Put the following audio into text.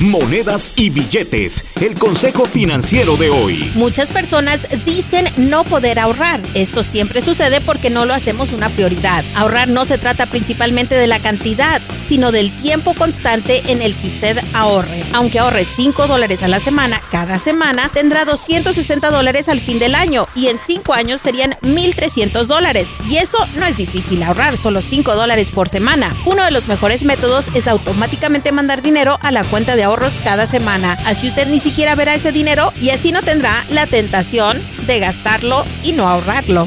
Monedas y billetes. El consejo financiero de hoy. Muchas personas dicen no poder ahorrar. Esto siempre sucede porque no lo hacemos una prioridad. Ahorrar no se trata principalmente de la cantidad, sino del tiempo constante en el que usted ahorre. Aunque ahorre 5 dólares a la semana, cada semana tendrá 260 dólares al fin del año y en 5 años serían 1.300 dólares. Y eso no es difícil ahorrar, solo 5 dólares por semana. Uno de los mejores métodos es automáticamente mandar dinero a la cuenta de ahorros cada semana. Así usted ni siquiera verá ese dinero y así no tendrá la tentación de gastarlo y no ahorrarlo.